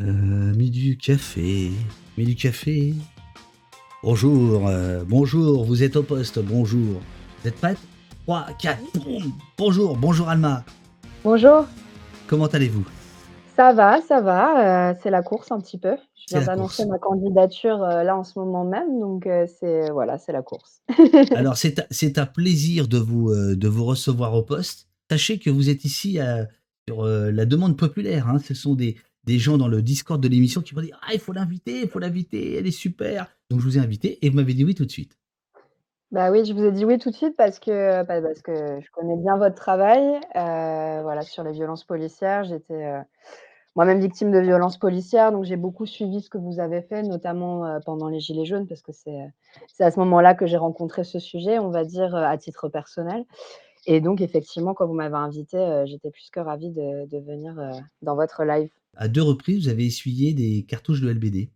Heu, mis du café, mis du café. Bonjour, heu, bonjour, vous êtes au poste, bonjour. Vous êtes prête? 3-4, boum! Bonjour, bonjour Alma. Bonjour. Comment allez-vous? Ça va, ça va, heu, c'est la course un petit peu. Je viens d'annoncer ma candidature, heu, là en ce moment même, donc c'est voilà, c'est la course. Alors c'est un plaisir de vous, de vous recevoir au poste. Sachez que vous êtes ici, sur, la demande populaire, hein. Ce sont des des gens dans le Discord de l'émission qui m'ont dit: «Ah il faut l'inviter, il faut l'inviter, elle est super!» donc je vous ai invité et vous m'avez dit oui tout de suite. Bah oui, je vous ai dit oui tout de suite parce que, bah, parce que je connais bien votre travail, heu, voilà, sur les violences policières. J'étais, heu, moi-même victime de violences policières, donc j'ai beaucoup suivi ce que vous avez fait, notamment, heu, pendant les gilets jaunes parce que c'est, à ce moment-là que j'ai rencontré ce sujet, on va dire, à titre personnel et donc effectivement, quand vous m'avez invitée, heu, j'étais plus que ravie de venir, dans votre live. À 2 reprises, vous avez essuyé des cartouches de LBD.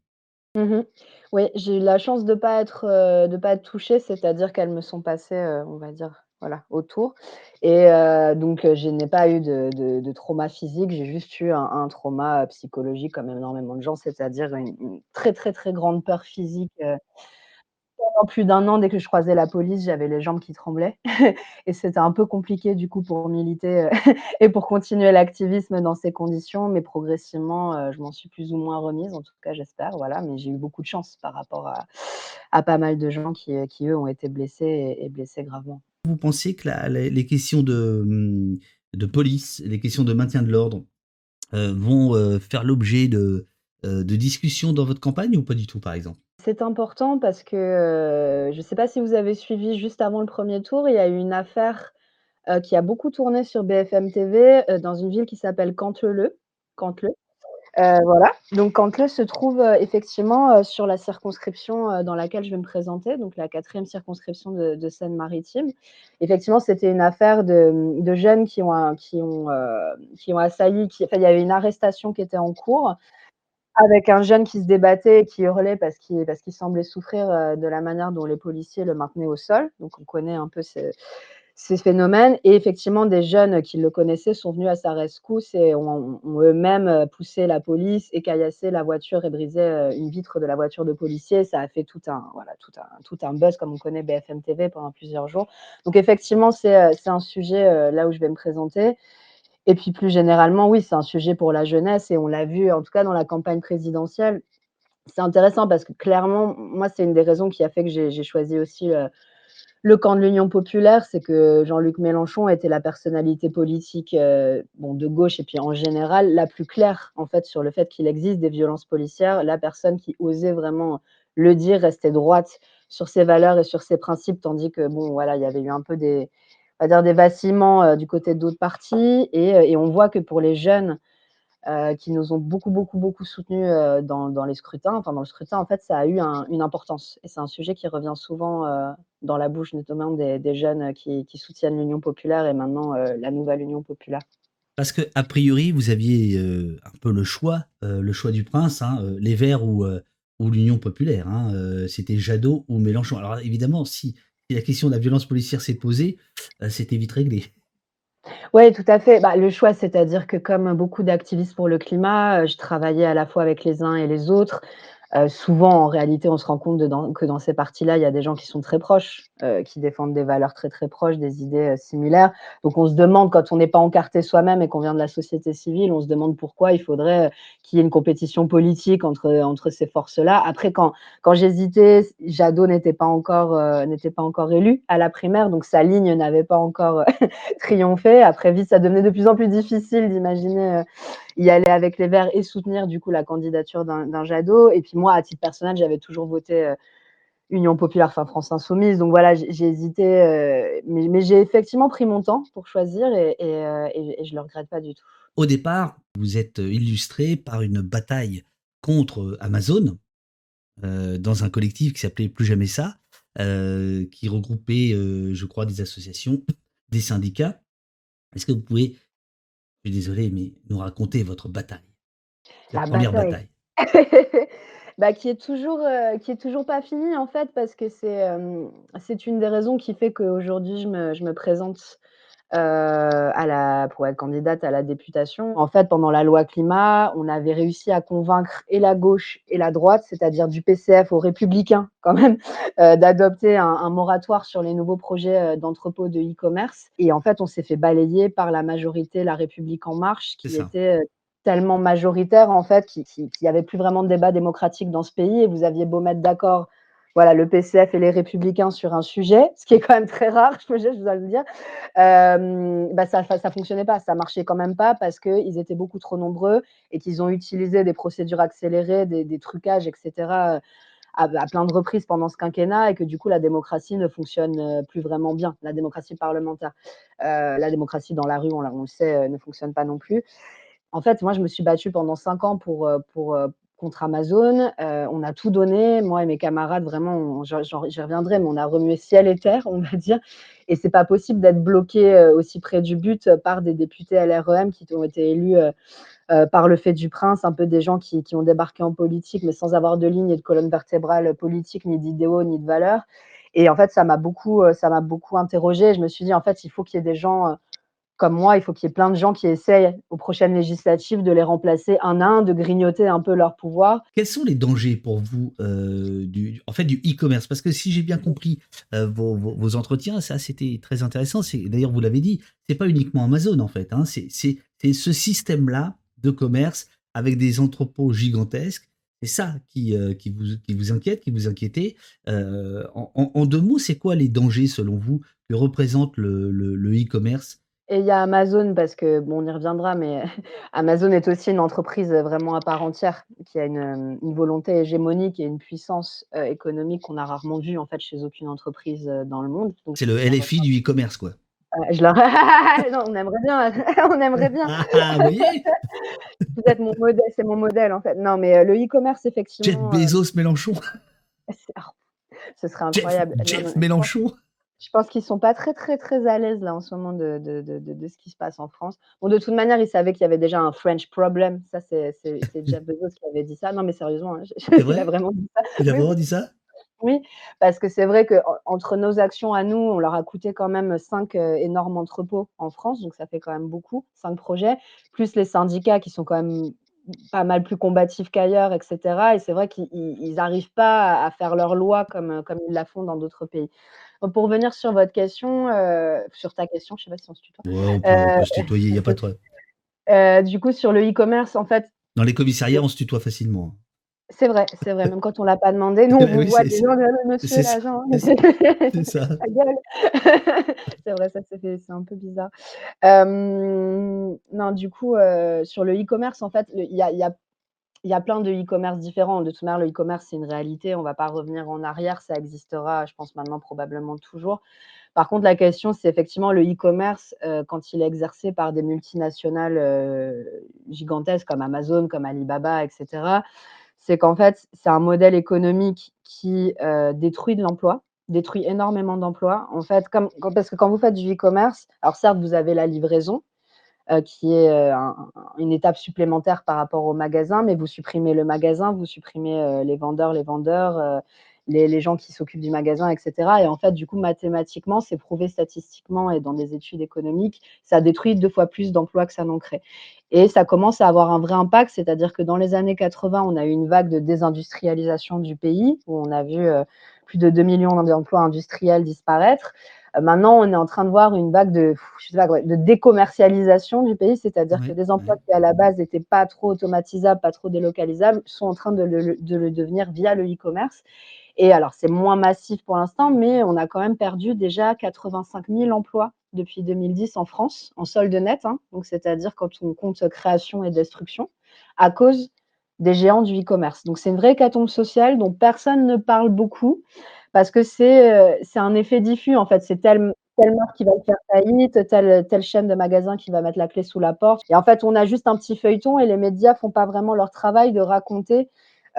Mmh mh. Oui, j'ai eu la chance de pas être, de pas être touchée, c'est-à-dire qu'elles me sont passées, heu, on va dire, voilà, autour et heu, donc je n'ai pas eu de de trauma physique, j'ai juste eu un trauma, psychologique comme énormément de gens, c'est-à-dire une très, très, très grande peur physique, pendant plus d'1 an, dès que je croisais la police, j'avais les jambes qui tremblaient et c'était un peu compliqué du coup pour militer, heu et pour continuer l'activisme dans ces conditions, mais progressivement, heu, je m'en suis plus ou moins remise, en tout cas j'espère, voilà, mais j'ai eu beaucoup de chance par rapport à pas mal de gens qui, heu, qui eux ont été blessés et blessés gravement. Vous pensez que les questions de, mmh, de police, les questions de maintien de l'ordre, vont, faire l'objet de discussions dans votre campagne ou pas du tout, par exemple? C'est important parce que, heu, je sais pas si vous avez suivi juste avant le 1er tour, il y a eu une affaire, heu, qui a beaucoup tourné sur BFM TV, heu, dans une ville qui s'appelle Cantleleu Cantleux, heu, voilà, donc se trouve, effectivement, sur la circonscription, dans laquelle je vais me présenter, donc la 4e circonscription de Seine-Maritime. Effectivement, c'était une affaire de, jeunes qui ont qui ont, qui ont assailli, il y avait une arrestation qui était en cours avec un jeune qui se débattait et qui hurlait parce qu'il parce semblait souffrir, heu, de la manière dont les policiers le maintenaient au sol, donc on connaît un peu ce ces phénomènes. Et effectivement des jeunes qui le connaissaient sont venus à sa rescousse et ont eux-mêmes, heu, poussé la police et caillassé la voiture et brisé, heu, une vitre de la voiture de policier. Ça a fait tout un voilà, tout un tout un buzz comme on connaît BFM TV pendant plusieurs jours, donc effectivement, c'est, un sujet, là où je vais me présenter et puis plus généralement, oui, c'est un sujet pour la jeunesse et on l'a vu, en tout cas dans la campagne présidentielle. C'est intéressant parce que clairement, moi, c'est une des raisons qui a fait que j'ai choisi aussi, heu, le camp de l'Union populaire, c'est que Jean-Luc Mélenchon était la personnalité politique, heu, bon, de gauche et puis en général, la plus claire, en fait, sur le fait qu'il existe des violences policières. La personne qui osait vraiment le dire, rester droite sur ses valeurs et sur ses principes, tandis que bon, voilà, il y avait eu un peu des on va dire des vacillements, heu, du côté d'autres partis et heu et on voit que pour les jeunes, heu, qui nous ont beaucoup, beaucoup, beaucoup soutenus, dans dans les scrutins, enfin dans le scrutin, en fait, ça a eu un une importance et c'est un sujet qui revient souvent, dans la bouche notamment des jeunes qui soutiennent l'Union populaire et maintenant, la nouvelle Union populaire. Parce qu'a priori, vous aviez, un peu le choix, le choix du prince, hein, les Verts ou, ou l'Union populaire, hein, c'était Jadot ou Mélenchon. Alors évidemment, si si la question de la violence policière s'est posée, heu, c'était vite réglé. Ouais, tout à fait. Bah, le choix, c'est-à-dire que comme beaucoup d'activistes pour le climat, heu, je travaillais à la fois avec les uns et les autres. Heu, souvent, en réalité, on se rend compte de que dans ces partis-là, il y a des gens qui sont très proches, heu, qui défendent des valeurs très, très proches, des idées, heu, similaires. Donc on se demande quand on n'est pas encarté soi-même et qu'on vient de la société civile, on se demande pourquoi il faudrait, heu, qu'il y ait une compétition politique entre, entre ces forces-là. Après quand quand j'hésitais, Jadot n'était pas encore, heu, n'était pas encore élu à la primaire, donc sa ligne n'avait pas encore, triomphé. Après vite, ça devenait de plus en plus difficile d'imaginer, y aller avec les Verts et soutenir du coup la candidature d'un Jadot et puis moi, à titre personnel, j'avais toujours voté, heu, Union populaire, enfin France insoumise, donc voilà, j'ai hésité, heu, mais mais j'ai effectivement pris mon temps pour choisir et et et je le regrette pas du tout. Au départ, vous êtes, heu, illustrée par une bataille contre, Amazon, dans un collectif qui s'appelait Plus jamais ça, qui regroupait, je crois des associations, des syndicats. Est-ce que vous pouvez, je suis désolé, mais nous raconter votre bataille? La La 1re bataille. bataille. Bah, qui est toujours, heu, qui est toujours pas finie en fait parce que c'est, hem, c'est une des raisons qui fait qu'aujourd'hui je me je me présente, heu, à la pour être candidate à la députation. En fait, pendant la loi climat, on avait réussi à convaincre et la gauche et la droite, c'est-à-dire du PCF aux Républicains quand même, heu, d'adopter un un moratoire sur les nouveaux projets, heu, d'entrepôts de e-commerce. Et en fait, on s'est fait balayer par la majorité La République En Marche qui était, tellement majoritaire en fait, qu'il qu'il qu'il y avait plus vraiment de débat démocratique dans ce pays. Et vous aviez beau mettre d'accord, voilà, le PCF et les Républicains sur un sujet, ce qui est quand même très rare, je je dois le dire, hem, bah, ça ça fonctionnait pas, ça marchait quand même pas parce qu'ils étaient beaucoup trop nombreux et qu'ils ont utilisé des procédures accélérées, des trucages et cetera, heu, à plein de reprises pendant ce quinquennat et que du coup la démocratie ne fonctionne, heu, plus vraiment bien, la démocratie parlementaire. La démocratie dans la rue, on on le sait, ne fonctionne pas non plus. En fait, moi, je me suis battue pendant 5 ans pour, pour, contre Amazon. Heu, on a tout donné, moi et mes camarades, vraiment, j'y reviendrai, mais on a remué ciel et terre, on va dire et c'est pas possible d'être bloqué, heu, aussi près du but, heu, par des députés LREM qui ont été élus, par le fait du prince, un peu des gens qui qui ont débarqué en politique, mais sans avoir de ligne et de colonne vertébrale politique, ni d'idéaux, ni de valeurs et en fait, ça m'a beaucoup, ça m'a beaucoup interrogée. Je me suis dit: «En fait, il faut qu'il y ait des gens, comme moi, il faut qu'il y ait plein de gens qui essayent aux prochaines législatives de les remplacer un à un, de grignoter un peu leur pouvoir». Quels sont les dangers pour vous, heu, du en fait, du e-commerce? Parce que si j'ai bien compris, heu, vos entretiens, ça, c'était très intéressant. D'ailleurs, vous l'avez dit, c'est pas uniquement Amazon, en fait, hein. C'est ce système-là de commerce avec des entrepôts gigantesques. C'est ça qui, qui vous qui vous inquiète, qui vous inquiétait. Heu, en 2 mots, c'est quoi les dangers, selon vous, que représente le e-commerce? Et il y a Amazon parce que bon, on y reviendra, mais Amazon est aussi une entreprise, heu, vraiment à part entière, qui a une, une volonté hégémonique et une puissance, heu, économique qu'on a rarement vue, en fait, chez aucune entreprise, dans le monde. C'est le LFI du e-commerce, quoi. Je leur non, on aimerait bien, on aimerait bien. Voyez? Vous êtes mon modèle, c'est mon modèle, en fait. Non, mais le e-commerce, Jeff effectivement, heu Bezos Mélenchon. oh, ce serait Jeff incroyable. Jeff Mélenchon. Je pense qu'ils sont pas très, très, très à l'aise, là, en ce moment de de de ce qui se passe en France. Bon, de toute manière, ils savaient qu'il y avait déjà un French problem. Ça, c'est Jeff Bezos qui avait dit ça. Non, mais sérieusement, hein, il a vrai? vraiment dit ça. Il a Oui, vraiment dit ça? Oui, parce que c'est vrai qu'en entre nos actions à nous, on leur a coûté quand même 5 heu, énormes entrepôts en France, donc ça fait quand même beaucoup, 5 projets, plus les syndicats qui sont quand même pas mal plus combatifs qu'ailleurs et cetera et c'est vrai qu'ils ils ils arrivent pas à faire leurs lois comme, heu, comme ils la font dans d'autres pays. Pour revenir sur votre question, heu, sur ta question, je sais pas si on se tutoie? Ouais, on peut on Heu, peut se tutoyer, il y a pas de problème. heu, du coup, sur le e-commerce, en fait, Dans les commissariats, on se tutoie facilement. C'est vrai, c'est vrai, même quand on l'a pas demandé. Nous, on Oui, voit on est là: «Monsieur l'agent, c'est ça, c'est ça. ta gueule!» C'est vrai, ça, c'est un peu bizarre. Non, du coup, sur le e-commerce, en fait, le il y a il y a il y a plein de e-commerce différents. De toute manière, le e-commerce, c'est une réalité, on va pas revenir en arrière, ça existera, je pense maintenant probablement toujours. Par contre, la question, c'est effectivement le e-commerce, heu, quand il est exercé par des multinationales, heu, gigantesques comme Amazon, comme Alibaba et cetera. C'est qu'en fait, c'est un modèle économique qui, heu, détruit de l'emploi, détruit énormément d'emplois. En fait, parce que quand vous faites du e-commerce, alors certes, vous avez la livraison, heu, qui est, un une étape supplémentaire par rapport au magasin, mais vous supprimez le magasin, vous supprimez, heu, les vendeurs les vendeurs, les gens qui s'occupent du magasin et cetera et en fait, du coup, mathématiquement, c'est prouvé statistiquement et dans des études économiques, ça détruit 2 fois plus d'emplois que ça n'en crée et ça commence à avoir un vrai impact, c'est-à-dire que dans les années 80, on a eu une vague de désindustrialisation du pays où on a vu, plus de 2 000 000 d'emplois industriels disparaître. Heu, maintenant, on est en train de voir une vague de je sais pas quoi, de décommercialisation du pays, c'est-à-dire que des emplois qui, à la base, étaient pas trop automatisables, pas trop délocalisables, sont en train de le le de le devenir via le e-commerce. Et alors c'est moins massif pour l'instant, mais on a quand même perdu déjà 85 000 emplois depuis 2010 en France, en solde net, hein, donc c'est-à-dire quand on compte création et destruction, à cause des géants du e-commerce. Donc c'est une vraie hécatombe sociale dont personne ne parle beaucoup parce que c'est, heu, c'est un effet diffus, en fait. C'est telle telle marque qui va faire faillite, telle telle chaîne de magasins qui va mettre la clé sous la porte et en fait, on a juste un petit feuilleton et les médias font pas vraiment leur travail de raconter,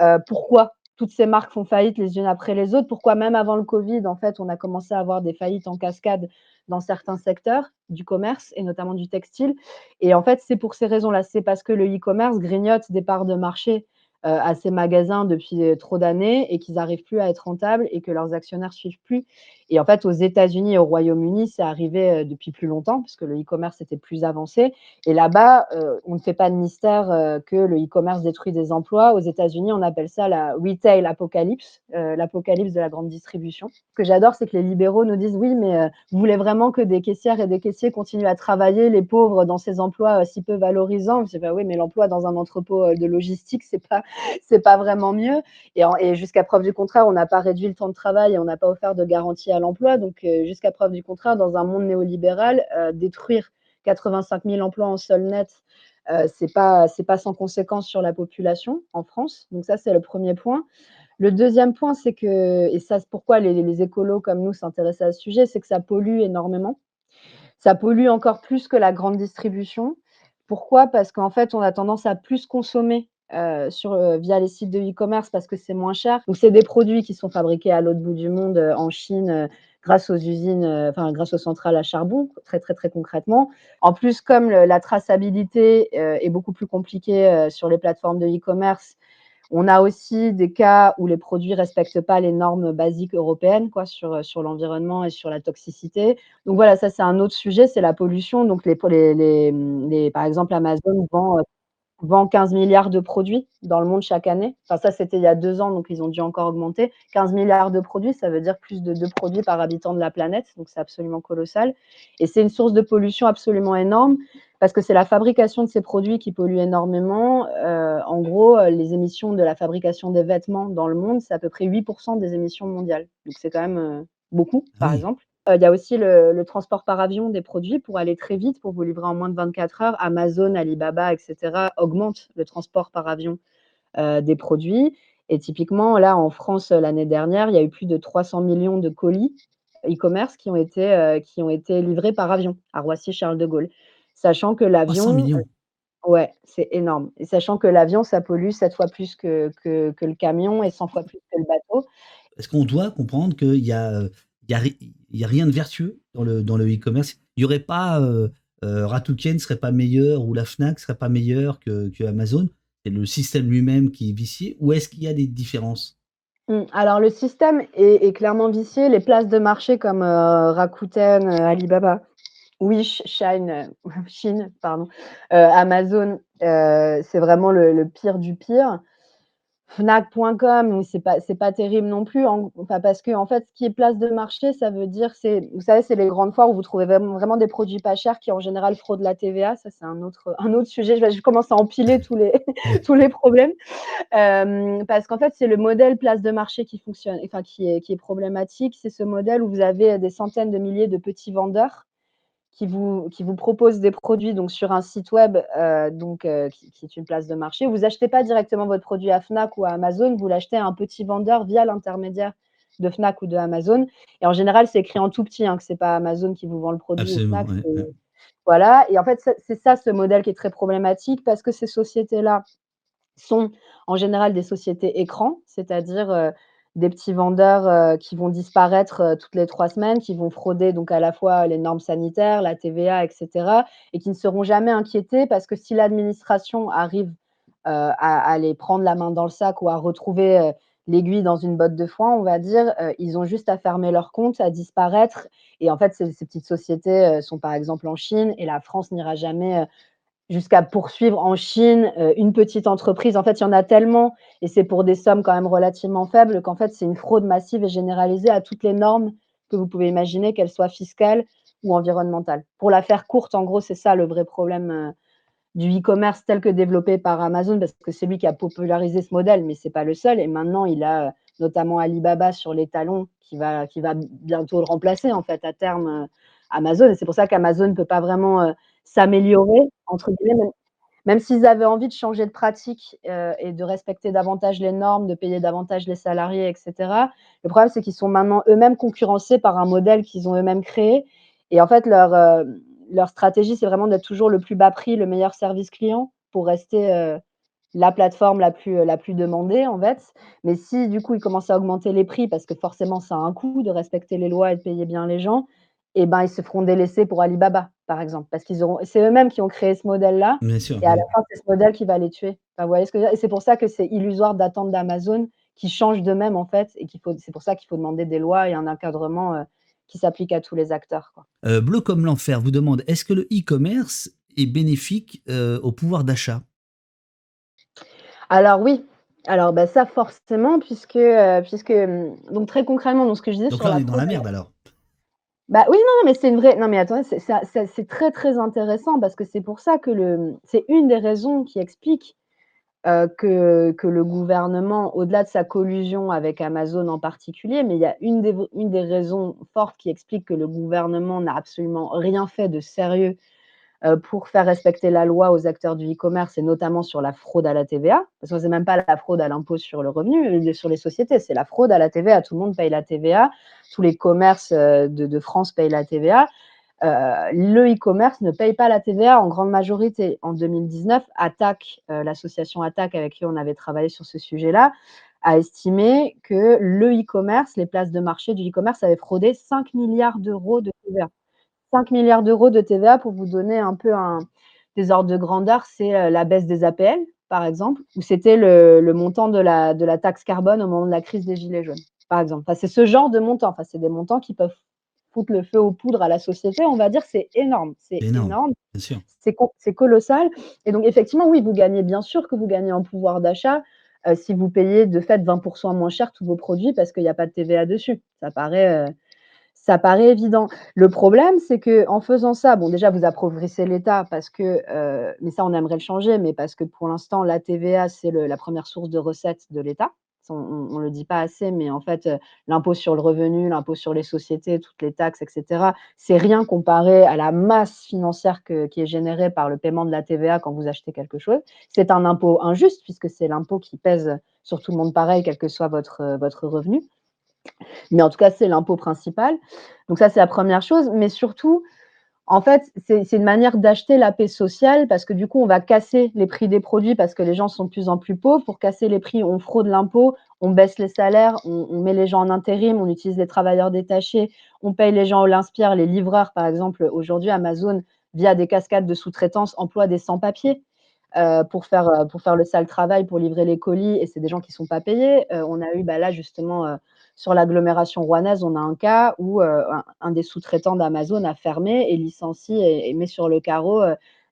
heu, pourquoi toutes ces marques font faillite les unes après les autres, pourquoi même avant le covid, en fait, on a commencé à avoir des faillites en cascade dans certains secteurs du commerce et notamment du textile et en fait, c'est pour ces raisons-là. C'est parce que le e-commerce grignote des parts de marché, à ces magasins depuis, heu, trop d'années et qu'ils arrivent plus à être rentables et que leurs actionnaires suivent plus et en fait, aux États-Unis et au Royaume-Uni, c'est arrivé, heu, depuis plus longtemps parce que le e-commerce était plus avancé et là-bas, heu, on ne fait pas de mystère, heu, que le e-commerce détruit des emplois. Aux États-Unis, on appelle ça la retail apocalypse, l'apocalypse de la grande distribution. Ce que j'adore, c'est que les libéraux nous disent: «Oui, mais vous voulez vraiment que des caissières et des caissiers continuent à travailler, les pauvres, dans ces emplois, si peu valorisants?» je dis: «Bah oui, mais l'emploi dans un entrepôt, de logistique, c'est pas pas vraiment mieux» et jusqu'à preuve du contraire, on n'a pas réduit le temps de travail et on n'a pas offert de garantie à l'emploi donc heu, jusqu'à preuve du contraire, dans un monde néolibéral, heu, détruire 85 000 emplois en sol net, heu, c'est pas c'est pas sans conséquence sur la population en France, donc ça, c'est le premier point. Le deuxième point, c'est que et ça, c'est pourquoi les écolos comme nous s'intéressent à ce sujet, c'est que ça pollue énormément. Ça pollue encore plus que la grande distribution. Pourquoi? Parce qu'en fait, on a tendance à plus consommer, heu, sur, heu, via les sites de e-commerce parce que c'est moins cher. Donc c'est des produits qui sont fabriqués à l'autre bout du monde, heu, en Chine, grâce aux usines, enfin grâce aux centrales à charbon, très, très, très concrètement. En plus, comme la traçabilité, est beaucoup plus compliquée, sur les plateformes de e-commerce, on a aussi des cas où les produits respectent pas les normes basiques européennes, quoi, sur, sur l'environnement et sur la toxicité. Donc voilà, ça, c'est un autre sujet, c'est la pollution. Donc les les les, par exemple, Amazon vend, vend 15 000 de produits dans le monde chaque année. Enfin ça, c'était il y a 2 ans, donc ils ont dû encore augmenter. 15 000 de produits, ça veut dire plus de 2 produits par habitant de la planète, donc c'est absolument colossal et c'est une source de pollution absolument énorme parce que c'est la fabrication de ces produits qui pollue énormément. Heu, en gros, heu, les émissions de la fabrication des vêtements dans le monde, c'est à peu près 8 des émissions mondiales. Donc c'est quand même, heu, beaucoup, par oui. exemple. Il y a aussi le le transport par avion des produits pour aller très vite, pour vous livrer en moins de 24 heures. Amazon, Alibaba et cetera augmentent le transport par avion, heu, des produits et typiquement, là, en France, heu, l'année dernière, il y a eu plus de 300 millions de colis e-commerce qui ont été, qui ont été livrés par avion à Roissy-Charles de Gaulle. Sachant que 300 l'avion. Ouais, c'est énorme et sachant que l'avion, ça pollue 7 fois plus que que que le camion et 100 fois plus que le bateau. Est-ce qu'on doit comprendre qu'il y a, il y a rien de vertueux dans le e-commerce? Il y aurait pas, heu heu, Rakuten serait pas meilleur ou la Fnac serait pas meilleure que Amazon? C'est le système lui-même qui est vicié ou est-ce qu'il y a des différences? Mmh, alors le système est clairement vicié. Les places de marché comme, heu, Rakuten, heu, Alibaba, Wish, Shine, pardon, heu, Amazon, c'est vraiment le pire du pire. Fnac.com, c'est pas c'est pas terrible non plus, en enfin, parce qu'en fait, ce qui est place de marché, ça veut dire c'est vous savez, c'est les grandes foires où vous trouvez vraiment des produits pas chers qui, en général, fraudent la TVA. Ça, c'est un autre, un autre sujet. Je vais commence à empiler tous les tous les problèmes. Hem, parce qu'en fait, c'est le modèle place de marché qui fonctionne enfin, qui est qui est problématique. C'est ce modèle où vous avez, des centaines de milliers de petits vendeurs qui vous qui vous proposent des produits donc sur un site web, heu, donc heu, qui qui est une place de marché. Vous achetez pas directement votre produit à Fnac ou à Amazon, vous l'achetez à un petit vendeur via l'intermédiaire de Fnac ou de Amazon et en général, c'est écrit en tout petit, hein, que c'est pas Amazon qui vous vend le produit Absolument, Fnac, ouais, c'est ouais. voilà et en fait, c'est ça ce modèle qui est très problématique parce que ces sociétés-là sont en général des sociétés écrans, c'est-à-dire, heu, des petits vendeurs, heu, qui vont disparaître, heu, toutes les 3 semaines, qui vont frauder donc à la fois les normes sanitaires, la TVA et cetera et qui ne seront jamais inquiétés parce que si l'administration arrive, à les prendre la main dans le sac ou à retrouver, l'aiguille dans une botte de foin, on va dire, ils ont juste à fermer leur compte, à disparaître. Et en fait, ces petites sociétés, sont par exemple en Chine et la France n'ira jamais, Jusqu'à poursuivre en Chine, heu, une petite entreprise. En fait, il y en a tellement et c'est pour des sommes quand même relativement faibles qu'en fait, c'est une fraude massive et généralisée à toutes les normes que vous pouvez imaginer, qu'elles soient fiscales ou environnementales. Pour la faire courte, en gros, c'est ça le vrai problème, heu, du e-commerce tel que développé par Amazon, parce que c'est lui qui a popularisé ce modèle, mais c'est pas le seul et maintenant il a, heu, notamment Alibaba sur les talons qui va qui va bientôt le remplacer en fait à terme, Amazon et c'est pour ça qu'Amazon ne peut pas vraiment, «s'améliorer» entre guillemets, même même s'ils avaient envie de changer de pratique, heu et de respecter davantage les normes, de payer davantage les salariés et cetera. Le problème, c'est qu'ils sont maintenant eux-mêmes concurrencés par un modèle qu'ils ont eux-mêmes créé et en fait leur, heu, leur stratégie, c'est vraiment d'être toujours le plus bas prix, le meilleur service client pour rester, heu, la plateforme la plus, la plus demandée, en fait. Mais si du coup, ils commencent à augmenter les prix parce que forcément ça a un coût de respecter les lois et de payer bien les gens et ben, ils se feront délaisser pour Alibaba, par exemple, parce qu'ils auront c'est eux-mêmes qui ont créé ce modèle-là Bien sûr, et à la fin, c'est ce modèle qui va les tuer. Enfin, vous voyez ce que je veux dire? Et c'est pour ça que c'est illusoire d'attendre d'Amazon qu'ils changent d'eux-mêmes, en fait et qu'il faut c'est pour ça qu'il faut demander des lois et un encadrement, heu, qui s'applique à tous les acteurs, quoi. Heu, Bleu comme l'enfer vous demande: «Est-ce que le e-commerce est bénéfique, heu, au pouvoir d'achat?» Alors oui, alors, bah, ça forcément puisque, puisque, mmh, donc très concrètement, donc ce que je disais Donc sur là, on la est dans la merde alors. Bah, oui, non, non, mais c'est une vraie non, mais attendez, c'est très, très intéressant parce que c'est pour ça que le, c'est une des raisons qui explique, heu, que le gouvernement, au-delà de sa collusion avec Amazon en particulier, mais il y a une des une des raisons fortes qui explique que le gouvernement n'a absolument rien fait de sérieux, pour faire respecter la loi aux acteurs du e-commerce et notamment sur la fraude à la TVA. Parce que c'est même pas la fraude à l'impôt sur le revenu, heu, sur les sociétés, c'est la fraude à la TVA. Tout le monde paye la TVA, tous les commerces, heu, de France payent la TVA. Le e-commerce ne paye pas la TVA en grande majorité. En 2019, Attaque, heu, l'association Attaque avec qui on avait travaillé sur ce sujet-là, a estimé que le e-commerce, les places de marché du e-commerce avaient fraudé 5 000 000 € de TVA. 5 000 000 € de TVA pour vous donner un peu un des ordres de grandeur, c'est, heu, la baisse des APL, par exemple, ou c'était le le montant de la de la taxe carbone au moment de la crise des gilets jaunes, par exemple. Enfin, c'est ce genre de montant, enfin, c'est des montants qui peuvent foutre le feu aux poudres à la société, on va dire, c'est énorme, c'est énorme, c'est co c'est colossal. Et donc effectivement, oui, vous gagnez bien sûr que vous gagnez en pouvoir d'achat, heu, si vous payez de fait 20% moins cher tous vos produits parce qu'il y a pas de TVA dessus. Ça paraît, heu, ça paraît évident. Le problème, c'est qu'en faisant ça, bon déjà vous appauvrissez l'État parce que, heu, mais ça on aimerait le changer, mais parce que pour l'instant la TVA c'est la 1re source de recettes de l'État. On on le dit pas assez, mais en fait, heu, l'impôt sur le revenu, l'impôt sur les sociétés, toutes les taxes et cetera, c'est rien comparé à la masse financière que qui est générée par le paiement de la TVA quand vous achetez quelque chose. C'est un impôt injuste puisque c'est l'impôt qui pèse sur tout le monde pareil, quel que soit votre, heu, votre revenu. Mais en tout cas, c'est l'impôt principal. Donc ça, c'est la 1re chose, mais surtout, en fait, c'est une manière d'acheter la paix sociale parce que du coup, on va casser les prix des produits parce que les gens sont de plus en plus pauvres. Pour casser les prix, on fraude l'impôt, on baisse les salaires, on met les gens en intérim, on utilise les travailleurs détachés, on paye les gens au lance-pierre, les livreurs, par exemple. Aujourd'hui, Amazon, via des cascades de sous-traitance, emploie des sans-papiers, heu, pour faire, heu, pour faire le sale travail, pour livrer les colis et c'est des gens qui sont pas payés. Heu, on a eu, bah, là, justement, sur l'agglomération rouennaise, on a un cas où, heu, un des sous-traitants d'Amazon a fermé et licencie et et met sur le carreau,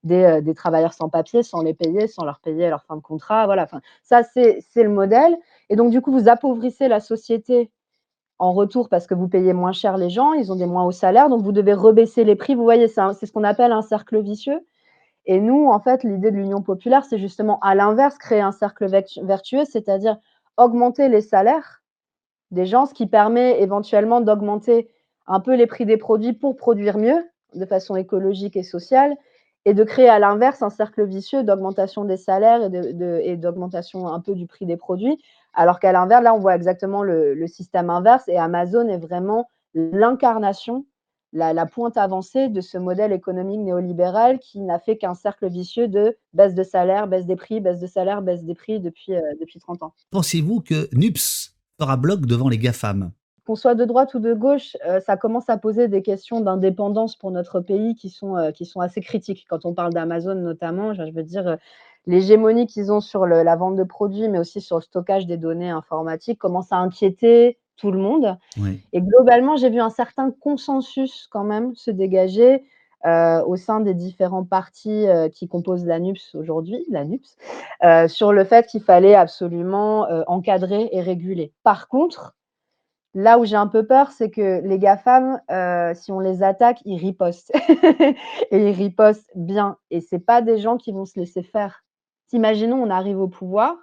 des, heu, des travailleurs sans papiers, sans les payer, sans leur payer leur fin de contrat, voilà, ça, c'est le modèle. Et donc du coup, vous appauvrissez la société en retour parce que vous payez moins cher les gens, ils ont des moins hauts salaires, donc vous devez rebaisser les prix. Vous voyez, c'est ce qu'on appelle un cercle vicieux. Et nous, en fait, l'idée de l'Union populaire, c'est justement à l'inverse, créer un cercle vertueux, c'est-à-dire augmenter les salaires des gens, ce qui permet éventuellement d'augmenter un peu les prix des produits pour produire mieux, de façon écologique et sociale et de créer à l'inverse un cercle vicieux d'augmentation des salaires et d'augmentation un peu du prix des produits. Alors qu'à l'inverse, là, on voit exactement le système inverse et Amazon est vraiment l'incarnation, la pointe avancée de ce modèle économique néolibéral qui n'a fait qu'un cercle vicieux de baisse de salaire, baisse des prix, baisse de salaire, baisse des prix depuis, heu, depuis 30 ans. Pensez-vous que NUPES fera bloc devant les GAFAM? Qu'on soit de droite ou de gauche, heu, ça commence à poser des questions d'indépendance pour notre pays qui sont, heu, qui sont assez critiques. Quand on parle d'Amazon notamment, je veux dire, heu, l'hégémonie qu'ils ont sur le la vente de produits, mais aussi sur le stockage des données informatiques commence à inquiéter tout le monde Oui. et globalement, j'ai vu un certain consensus quand même se dégager, heu, au sein des différents partis, heu, qui composent la NUPES aujourd'hui, la NUPES, heu, sur le fait qu'il fallait absolument, encadrer et réguler. Par contre, là où j'ai un peu peur, c'est que les GAFAM, si on les attaque, ils ripostent et ils ripostent bien et c'est pas des gens qui vont se laisser faire. Imaginons, on arrive au pouvoir,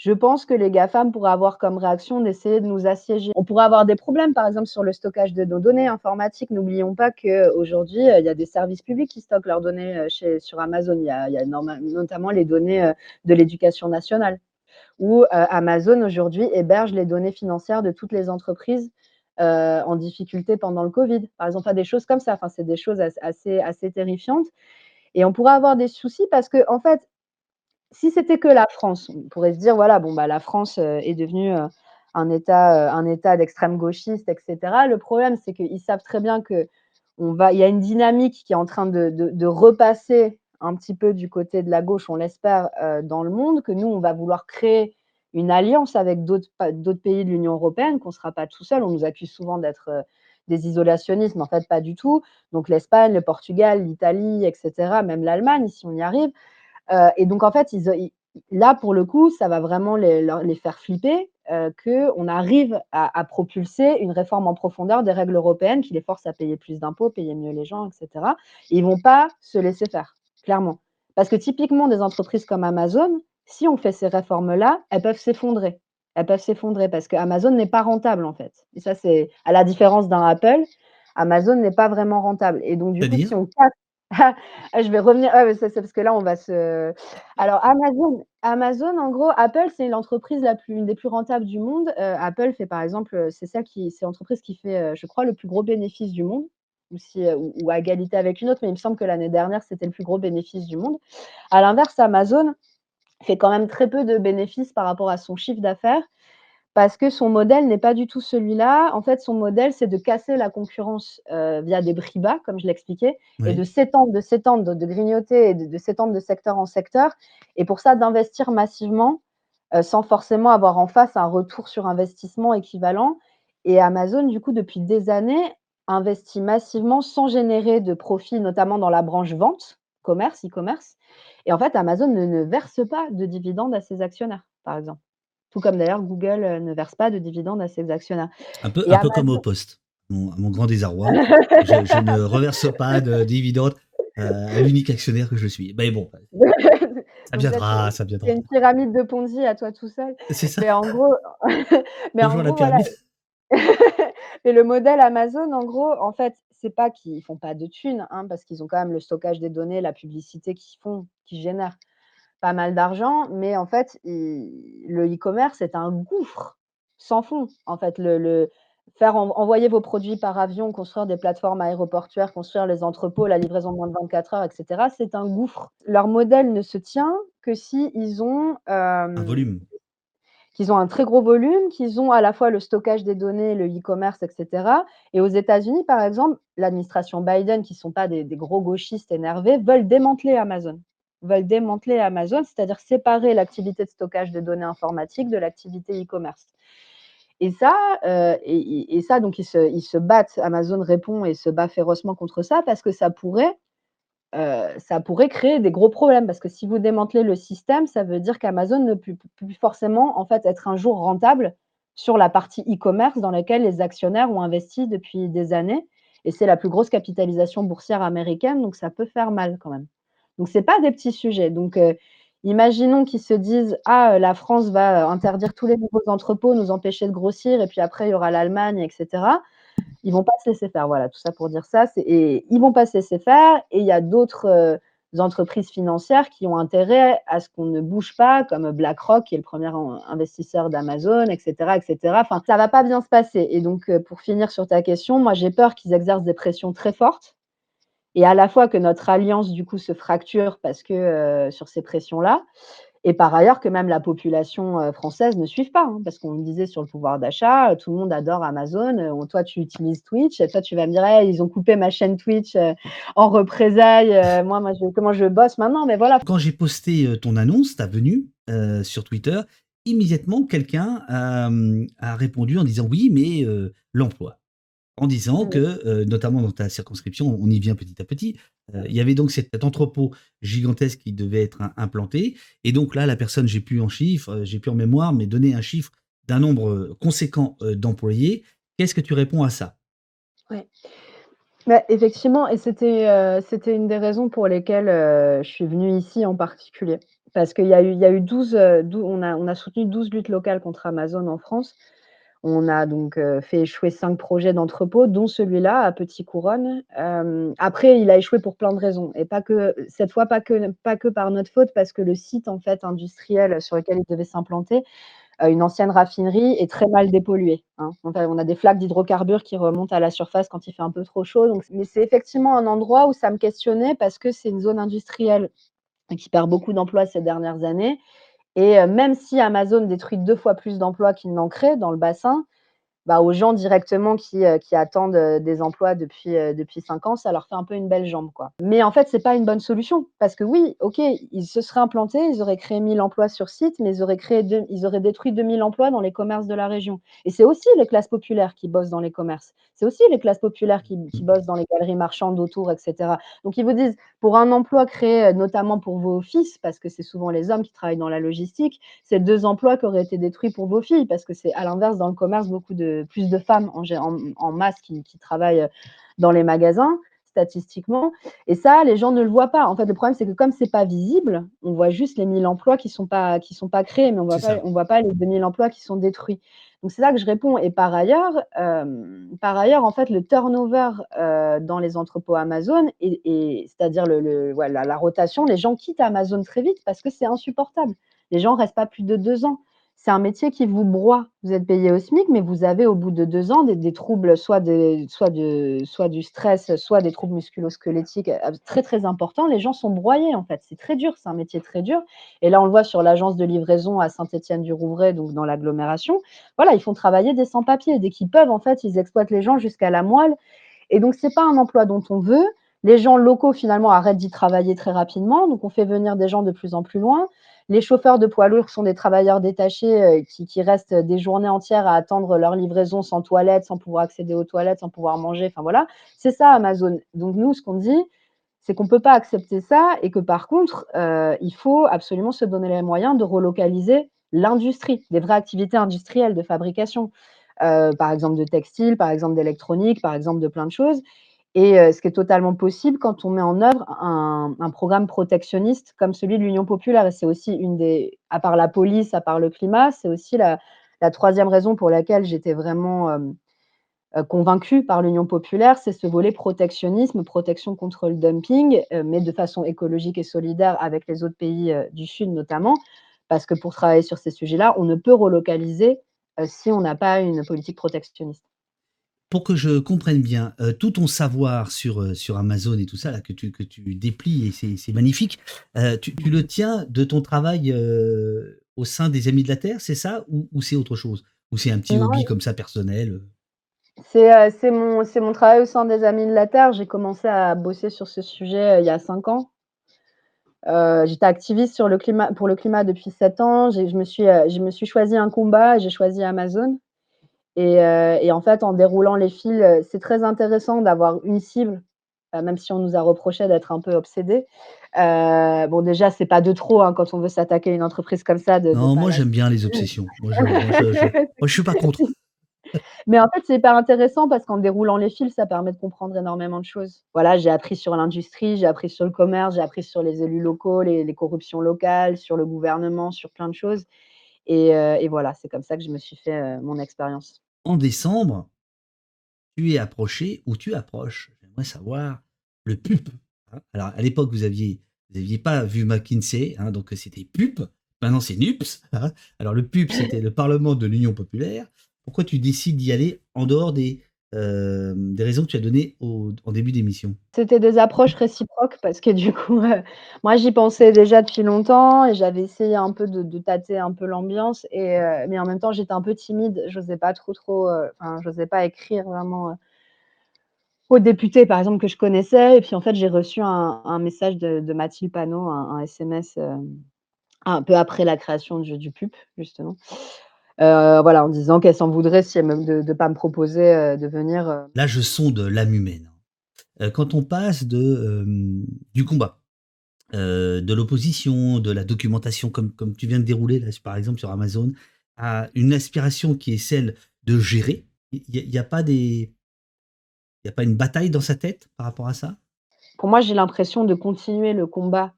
je pense que les GAFAM pourraient avoir comme réaction d'essayer de nous assiéger. On pourrait avoir des problèmes, par exemple, sur le stockage de nos données informatiques. N'oublions pas qu'aujourd'hui, heu, il y a des services publics qui stockent leurs données, chez sur Amazon. Il y a notamment les données, heu, de l'éducation nationale heu, Amazon aujourd'hui héberge les données financières de toutes les entreprises, en difficulté pendant le covid, par exemple. Des choses comme ça, enfin, c'est des choses ass assez assez terrifiantes et on pourrait avoir des soucis parce qu'en fait, si c'était que la France, on pourrait se dire: «Voilà, bon, bah, la France, heu, est devenue, État, heu, un État d'extrême gauchiste et cetera». Le problème, c'est qu'ils savent très bien il y a une dynamique qui est en train de repasser un petit peu du côté de la gauche, on l'espère, dans le monde, que nous, on va vouloir créer une alliance avec d'autres pa d'autres pays de l'Union européenne, qu'on sera pas tout seul. On nous accuse souvent d'être, des isolationnismes, en fait, pas du tout. Donc l'Espagne, le Portugal, l'Italie, et cetera, même l'Allemagne, si on y arrive. Heu et donc en fait, ils ils là, pour le coup, ça va vraiment les faire flipper, heu, qu'on arrive à à propulser une réforme en profondeur des règles européennes qui les forcent à payer plus d'impôts, payer mieux les gens et cetera. Ils vont pas se laisser faire, clairement. Parce que typiquement, des entreprises comme Amazon, si on fait ces réformes-là, elles peuvent s'effondrer. Elles peuvent s'effondrer parce qu'Amazon n'est pas rentable, en fait. Et ça, c'est à la différence d'un Apple, Amazon n'est pas vraiment rentable. Et donc, du coup, si on casse je vais revenir ah, c'est parce que là, on va se alors Amazon Amazon, en gros, Apple, c'est l'entreprise la plus une des plus rentables du monde. Heu, Apple fait, par exemple, heu, c'est celle qui c'est l'entreprise qui fait, heu, je crois, le plus gros bénéfice du monde ou ou à égalité avec une autre, mais il me semble que l'année dernière, c'était le plus gros bénéfice du monde. À l'inverse, Amazon fait quand même très peu de bénéfices par rapport à son chiffre d'affaires parce que son modèle n'est pas du tout celui-là. En fait, son modèle, c'est de casser la concurrence, heu, via des prix bas, comme je l'expliquais et de s'étendre, de s'étendre, de grignoter et de de s'étendre de secteur en secteur et pour ça, d'investir massivement, heu, sans forcément avoir en face un retour sur investissement équivalent et Amazon, du coup, depuis des années, investit massivement sans générer de profit, notamment dans la branche vente, commerce, e-commerce et en fait, Amazon ne ne verse pas de dividendes à ses actionnaires, par exemple. Tout comme d'ailleurs Google, heu, ne verse pas de dividendes à ses actionnaires Un peu et un peu comme au poste. Mon grand désarroi, je je ne reverse pas de dividendes, heu, à l'unique actionnaire que je suis. Mais bon, ça viendra, ça c'est viendra. une pyramide de Ponzi à toi tout seul. C'est ça. Mais en gros mais en la gros, voilà pyramide. et le modèle Amazon, en gros, en fait, c'est pas qu'ils font pas de thunes, hein, parce qu'ils ont quand même le stockage des données, la publicité qu'ils font, qui génère pas mal d'argent, mais en fait, le e-commerce est un gouffre sans fond. En fait, le le faire env envoyer vos produits par avion, construire des plateformes aéroportuaires, construire les entrepôts, la livraison en moins de 24 heures et cetera, c'est un gouffre. Leur modèle ne se tient que s'ils ont, Un volume. qu'ils ont un très gros volume, qu'ils ont à la fois le stockage des données, le e-commerce et cetera et aux États-Unis, par exemple, l'administration Biden, qui sont pas des des gros gauchistes énervés, veulent démanteler Amazon. Veulent démanteler Amazon, c'est-à-dire séparer l'activité de stockage de données informatiques de l'activité e-commerce et ça, heu et ça, donc ils se battent. Amazon répond et se bat férocement contre ça parce que ça pourrait, heu, ça pourrait créer des gros problèmes. Parce que si vous démantelez le système, ça veut dire qu'Amazon ne peut plus forcément, en fait, être un jour rentable sur la partie e-commerce dans laquelle les actionnaires ont investi depuis des années et c'est la plus grosse capitalisation boursière américaine, donc ça peut faire mal quand même. Donc c'est pas des petits sujets. Donc heu, imaginons qu'ils se disent: «Ah, heu, la France va, heu, interdire tous les nouveaux entrepôts, nous empêcher de grossir et puis après il y aura l'Allemagne et cetera». Ils vont pas se laisser faire. Voilà, tout ça pour dire ça, et ils vont pas se laisser faire et il y a d'autres, entreprises financières qui ont intérêt à ce qu'on ne bouge pas, comme BlackRock, qui est le premier in investisseur d'Amazon et cetera et cetera. Enfin, ça va pas bien se passer et donc pour finir sur ta question, moi j'ai peur qu'ils exercent des pressions très fortes et à la fois que notre alliance, du coup, se fracture parce que, heu, sur ces pressions-là et par ailleurs que même la population, heu, française ne suive pas, hein. Parce qu'on me disait sur le pouvoir d'achat, heu, tout le monde adore Amazon, toi tu utilises Twitch et toi tu vas me dire: «Hey, ils ont coupé ma chaîne Twitch, en représailles, moi je comment je bosse maintenant?» mais voilà. Quand j'ai posté, ton annonce, ta venue, sur Twitter, immédiatement quelqu'un a, répondu en disant: «Oui, mais l'emploi». En disant Mmh. que, heu, notamment dans ta circonscription, on y vient petit à petit, heu, il y avait donc cet entrepôt gigantesque qui devait être im implanté et donc là, la personne, j'ai plus en chiffres, heu, j'ai plus en mémoire, mais donner un chiffre d'un nombre, conséquent, d'employés. Qu'est-ce que tu réponds à ça? Ouais. Bah, effectivement et c'était, une des raisons pour lesquelles, je suis venue ici en particulier. Parce qu'il y a eu il y a eu 12, heu, dou on a on a soutenu 12 luttes locales contre Amazon en France. On a donc, heu, fait échouer 5 projets d'entrepôt, dont celui-là à Petit-Couronne. Hem, après, il a échoué pour plein de raisons et pas que cette fois, pas que par notre faute, parce que le site, en fait, industriel sur lequel il devait s'implanter, une ancienne raffinerie, est très mal dépollué, hein. On a des flaques d'hydrocarbures qui remontent à la surface quand il fait un peu trop chaud, mais c'est effectivement un endroit où ça me questionnait parce que c'est une zone industrielle qui perd beaucoup d'emplois ces dernières années et heu, même si Amazon détruit 2 fois plus d'emplois qu'il n'en crée dans le bassin, bah, aux gens directement qui, heu, qui attendent, heu, des emplois depuis, heu, depuis 5 ans, ça leur fait un peu une belle jambe, quoi. Mais en fait, c'est pas une bonne solution parce que oui, OK, ils se seraient implantés, ils auraient créé 1000 emplois sur site, mais ils auraient créé deux ils auraient détruit 2000 emplois dans les commerces de la région et c'est aussi les classes populaires qui bossent dans les commerces. C'est aussi les classes populaires qui qui bossent dans les galeries marchandes autour et cetera. Donc ils vous disent: «Pour un emploi créé, notamment pour vos fils», parce que c'est souvent les hommes qui travaillent dans la logistique, c'est 2 emplois qui auraient été détruits pour vos filles parce que c'est à l'inverse dans le commerce beaucoup de plus de femmes en, en, en masse qui, qui, travaillent dans les magasins statistiquement. Et ça, les gens ne le voient pas. En fait, le problème, c'est que comme c'est pas visible, on voit juste les 1000 emplois qui sont pas qui sont pas créés, mais on voit pas, on voit pas les 2000 emplois qui sont détruits. Donc c'est ça que je réponds. Et par ailleurs, euh, par ailleurs, en fait, le turnover euh, dans les entrepôts Amazon, et, et c'est-à-dire le, le voilà, la rotation, les gens quittent Amazon très vite parce que c'est insupportable. Les gens restent pas plus de deux ans c'est un métier qui vous broie. Vous êtes payé au SMIC, mais vous avez au bout de deux ans des, troubles, soit, soit du stress, soit des troubles musculo-squelettiques euh, très très importants. Les gens sont broyés en fait. C'est très dur, c'est un métier très dur. Et là, on le voit sur l'agence de livraison à Saint-Étienne-du-Rouvray, donc dans l'agglomération. Voilà, ils font travailler des sans-papiers. Dès qu'ils peuvent, en fait, ils exploitent les gens jusqu'à la moelle. Et donc, ce n'est pas un emploi dont on veut. Les gens locaux, finalement, arrêtent d'y travailler très rapidement. Donc, on fait venir des gens de plus en plus loin. Les chauffeurs de poids lourds sont des travailleurs détachés euh, qui, restent des journées entières à attendre leur livraison sans toilette, sans pouvoir accéder aux toilettes, sans pouvoir manger. Enfin voilà, c'est ça Amazon. Donc nous, ce qu'on dit, c'est qu'on ne peut pas accepter ça et que par contre, euh, il faut absolument se donner les moyens de relocaliser l'industrie, des vraies activités industrielles de fabrication, euh, par exemple de textile, par exemple d'électronique, par exemple de plein de choses. Et ce qui est totalement possible quand on met en œuvre un, programme protectionniste comme celui de l'Union populaire. Et c'est aussi une des, à part la police, à part le climat, c'est aussi la, troisième raison pour laquelle j'étais vraiment euh, convaincue par l'Union populaire, c'est ce volet protectionnisme, protection contre le dumping, euh, mais de façon écologique et solidaire avec les autres pays euh, du Sud notamment, parce que pour travailler sur ces sujets-là, on ne peut relocaliser si on n'a pas une politique protectionniste pour que je comprenne bien, euh, tout ton savoir sur, euh, sur Amazon et tout ça, là, que, tu, que tu déplies, et c'est magnifique, euh, tu, tu, le tiens de ton travail au sein des Amis de la Terre, c'est ça Ou, ou c'est autre chose? Ou c'est un petit non, hobby comme ça personnel C'est mon, mon travail au sein des Amis de la Terre. J'ai commencé à bosser sur ce sujet il y a cinq ans. J'étais activiste sur le climat, pour le climat depuis sept ans. Je me, suis, je me suis choisi un combat j'ai choisi Amazon. Et, euh, et, en fait, en déroulant les fils, euh, c'est très intéressant d'avoir une cible, euh, même si on nous a reproché d'être un peu obsédé. Euh, bon, déjà, c'est pas de trop hein, quand on veut s'attaquer à une entreprise comme ça. De, non, de moi j'aime bien les obsessions. Moi, je, moi, je, je, moi, je suis pas contre. Mais en fait, c'est hyper intéressant parce qu'en déroulant les fils, ça permet de comprendre énormément de choses. Voilà, j'ai appris sur l'industrie, j'ai appris sur le commerce, j'ai appris sur les élus locaux, les, les, corruptions locales, sur le gouvernement, sur plein de choses. Et, euh, et voilà, c'est comme ça que je me suis fait euh, mon expérience. En décembre, tu es approché ou tu approches, j'aimerais savoir, le PUP. Hein. Alors, à l'époque, vous aviez, pas vu McKinsey, hein, donc c'était PUP. Maintenant, c'est NUPS. Hein. Alors, le PUP, c'était le Parlement de l'Union populaire. Pourquoi tu décides d'y aller en dehors des euh, des raisons que tu as données en début d'émission. C'était des approches réciproques parce que du coup, euh, moi j'y pensais déjà depuis longtemps et j'avais essayé un peu de, de tâter un peu l'ambiance, euh, mais en même temps j'étais un peu timide, je n'osais pas trop trop, n'osais pas écrire vraiment aux députés par exemple que je connaissais, et puis en fait j'ai reçu un, message de, de Mathilde Panot, un, un SMS un peu après la création du, du PUP justement. Euh, voilà, en disant qu'elle s'en voudrait si elle me, de ne pas me proposer euh, de venir. Euh. Là, je sonde l'âme humaine. quand on passe de, du combat, de l'opposition, de la documentation, comme, comme tu viens de dérouler, là, par exemple, sur Amazon, à une aspiration qui est celle de gérer, il n'y a, a, pas des. Il n'y a pas une bataille dans sa tête par rapport à ça? Pour moi, j'ai l'impression de continuer le combat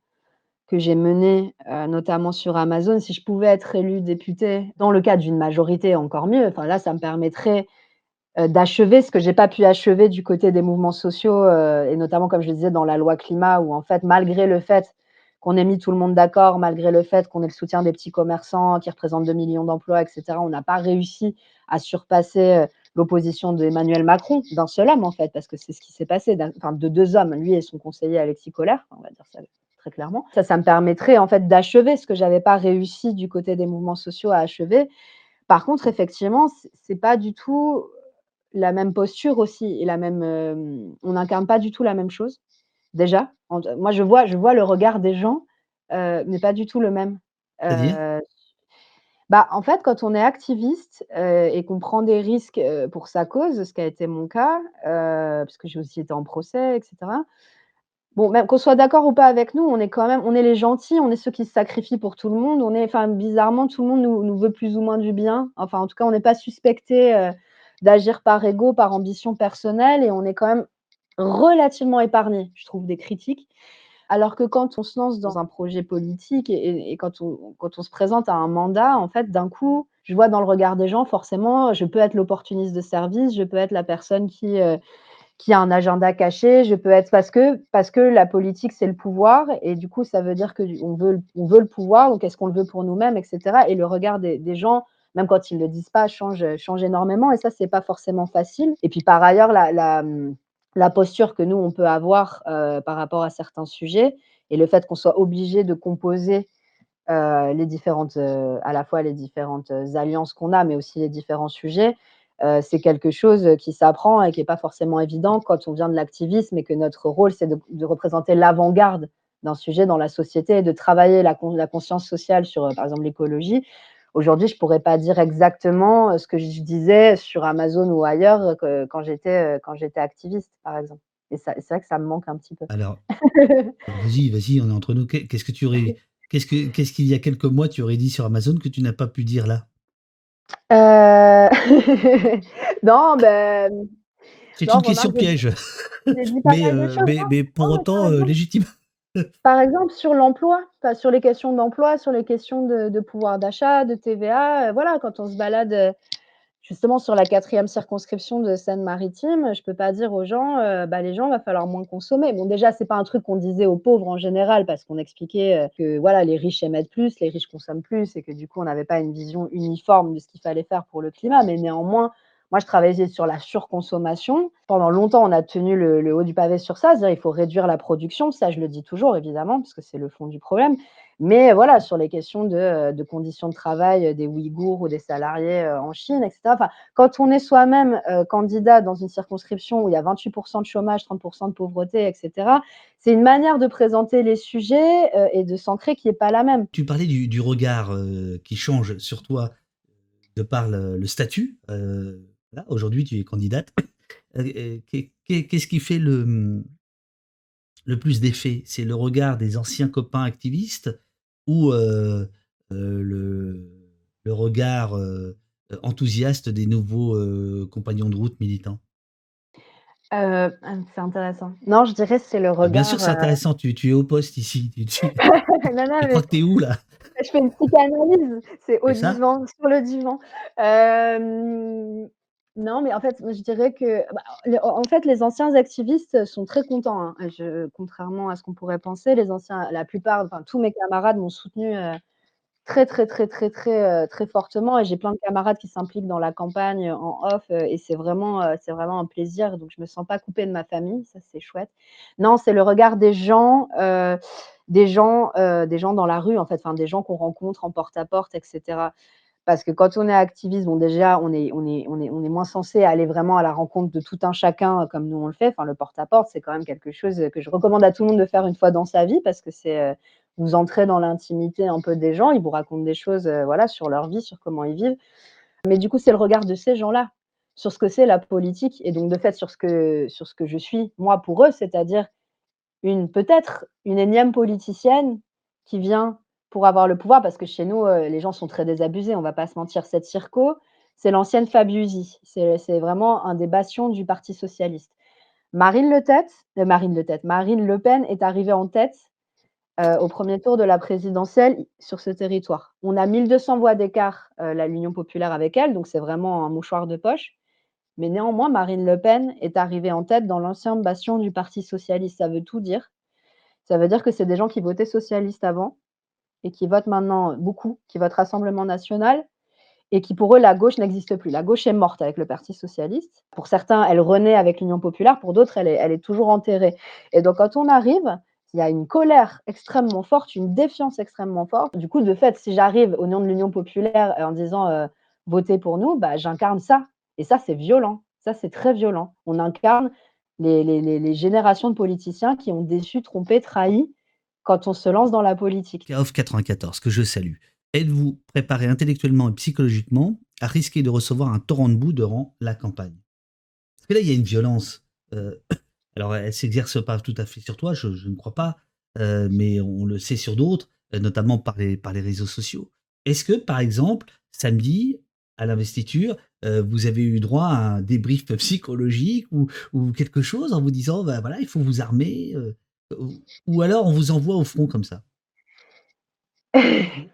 que j'ai mené, euh, notamment sur Amazon, si je pouvais être élue députée dans le cadre d'une majorité, encore mieux. Enfin là, ça me permettrait euh, d'achever ce que j'ai pas pu achever du côté des mouvements sociaux euh, et notamment, comme je le disais, dans la loi climat, où en fait, malgré le fait qu'on ait mis tout le monde d'accord, malgré le fait qu'on ait le soutien des petits commerçants qui représentent 2 millions d'emplois, etc., on n'a pas réussi à surpasser l'opposition d'Emmanuel Macron, d'un seul homme en fait, parce que c'est ce qui s'est passé, enfin de deux hommes, lui et son conseiller Alexis Collère, on va dire ça très clairement. Ça, ça me permettrait en fait d'achever ce que j'avais pas réussi du côté des mouvements sociaux à achever. Par contre, effectivement, c'est pas du tout la même posture aussi et la même, hem, on n'incarne pas du tout la même chose, déjà. En moi, je vois je vois le regard des gens, heu, mais pas du tout le même. Heu, bah, en fait, quand on est activiste, heu et qu'on prend des risques, pour sa cause, ce qui a été mon cas, parce que j'ai aussi été en procès et cetera. Bon, même qu'on soit d'accord ou pas avec nous, on est quand même on est les gentils, on est ceux qui se sacrifient pour tout le monde, on est enfin, bizarrement, tout le monde nous nous veut plus ou moins du bien. Enfin, en tout cas, on n'est pas suspectés, heu, d'agir par ego, par ambition personnelle et on est quand même relativement épargnés, je trouve, des critiques. Alors que quand on se lance dans un projet politique et quand on quand on se présente à un mandat, en fait, d'un coup, je vois dans le regard des gens, forcément, je peux être l'opportuniste de service, je peux être la personne qui, heu, qui a un agenda caché, je peux être parce que la politique, c'est le pouvoir et du coup, ça veut dire que on veut le pouvoir, donc est-ce qu'on le veut pour nous-mêmes et cetera. Et le regard des gens, même quand ils le disent pas, change, change énormément et ça, c'est pas forcément facile. Et puis, par ailleurs, la posture que nous, on peut avoir, heu, par rapport à certains sujets et le fait qu'on soit obligés de composer, heu, les différentes, heu, à la fois les différentes, alliances qu'on a, mais aussi les différents sujets, heu, c'est quelque chose, qui s'apprend et qui est pas forcément évident quand on vient de l'activisme et que notre rôle, c'est de de représenter l'avant-garde d'un sujet dans la société et de travailler la con la conscience sociale sur, heu, par exemple, l'écologie. Aujourd'hui, je pourrais pas dire exactement, heu, ce que je disais sur Amazon ou ailleurs, que quand j'étais, activiste, par exemple et c'est vrai que ça me manque un petit peu. Alors, vas-y, vas-y, on est entre nous. Qu'est qu'est-ce que tu aurais qu'est-ce que qu'est-ce qu'il y a quelques mois, tu aurais dit sur Amazon que tu n'as pas pu dire là? Heu, non, mmh, C'est une question piège, mais choses, mais non, mais pour autant, exemple légitime. par exemple, sur l'emploi, sur les questions d'emploi, sur les questions de de pouvoir d'achat, de TVA, voilà, quand on se balade, justement sur la 4e circonscription de Seine-Maritime, je peux pas dire aux gens, heu: «Bah, les gens, va falloir moins consommer». Bon, déjà, c'est pas un truc qu'on disait aux pauvres en général parce qu'on expliquait, heu, que, voilà, les riches émettent plus, les riches consomment plus et que, du coup, on n'avait pas une vision uniforme de ce qu'il fallait faire pour le climat, mais néanmoins, moi, je travaillais sur la surconsommation. Pendant longtemps, on a tenu le le haut du pavé sur ça, c'est-à-dire il faut réduire la production, ça, je le dis toujours, évidemment, parce que c'est le fond du problème, mais voilà, sur les questions de, de conditions de travail, heu, des Ouïghours ou des salariés, heu, en Chine et cetera. Enfin, quand on est soi-même, candidat dans une circonscription où il y a 28 % de chômage, 30 % de pauvreté et cetera, c'est une manière de présenter les sujets, et de s'ancrer qui est pas la même. Tu parlais du regard, qui change sur toi de par le le statut, aujourd'hui, tu es candidate. Qu'est-ce qui fait le, le plus d'effet? C'est le regard des anciens copains activistes ou heu heu, le le regard, heu, enthousiaste des nouveaux, compagnons de route militants? Mmh, c'est intéressant. Non, je dirais c'est le Ah, bien sûr regard, c'est intéressant, tu tu es au poste ici, tu tu non, non, tu crois mais que tu es où là? je fais une psychanalyse, c'est au divan, sur le divan. Non, mais en fait, je dirais que, bah, en fait, les anciens activistes sont très contents, hein. Contrairement à ce qu'on pourrait penser, les anciens la plupart, enfin, tous mes camarades m'ont soutenue, heu, très, très, très, très, très, heu, très fortement et j'ai plein de camarades qui s'impliquent dans la campagne en off, et c'est vraiment, c'est vraiment un plaisir, donc je me sens pas coupée de ma famille, ça, c'est chouette. Non, c'est le regard des gens, des gens, des gens dans la rue, en fait, enfin, des gens qu'on rencontre en porte-à-porte et cetera. Parce que quand on est activiste, bon, déjà, on est moins censés aller vraiment à la rencontre de tout un chacun, comme nous on le fait. Enfin, le porte-à-porte, c'est quand même quelque chose, heu, que je recommande à tout le monde de faire une fois dans sa vie parce que c'est, heu, vous entrez dans l'intimité un peu des gens, ils vous racontent des choses, voilà, sur leur vie, sur comment ils vivent. Mais du coup, c'est le regard de ces gens-là, sur ce que c'est la politique et donc de fait sur ce que sur ce que je suis, moi, pour eux, c'est-à-dire une peut-être une énième politicienne qui vient pour avoir le pouvoir parce que chez nous, heu, les gens sont très désabusés, on va pas se mentir. Cette circo, c'est l'ancienne Fabiusi, c'est vraiment un des bastions du parti socialiste. Marine Le heu, Marine Le Marine Le Pen est arrivée en tête, heu, au 1er tour de la présidentielle sur ce territoire. On a 1 200 voix d'écart, la l'Union populaire avec elle, donc c'est vraiment un mouchoir de poche. Mais néanmoins, Marine Le Pen est arrivée en tête dans l'ancien bastion du parti socialiste. Ça veut tout dire. Ça veut dire que c'est des gens qui votaient socialiste avant et qui votent maintenant, beaucoup, qui votent Rassemblement national et qui, pour eux, la gauche n'existe plus. La gauche est morte avec le parti socialiste. Pour certains, elle renaît avec l'Union populaire, pour d'autres, elle est toujours enterrée et donc quand on arrive, il y a une colère extrêmement forte, une défiance extrêmement forte. Du coup, de fait, si j'arrive au nom de l'Union populaire, heu, en disant, heu votez pour nous, bah, j'incarne ça et ça, c'est violent. Ça, c'est très violent. On incarne les les générations de politiciens qui ont déçu, trompé, trahi quand on se lance dans la politique. Kaof 94, que je salue. Êtes-vous préparé intellectuellement et psychologiquement à risquer de recevoir un torrent de boue durant la campagne? Parce que là, il y a une violence, heu, alors elle s'exerce pas tout à fait sur toi, je ne crois pas, heu, mais on le sait sur d'autres, heu, notamment par les réseaux sociaux. Est-ce que, par exemple, samedi, à l'investiture, vous avez eu droit à un débrief psychologique ou quelque chose en vous disant: «Bah, voilà, il faut vous armer», ou alors on vous envoie au front comme ça?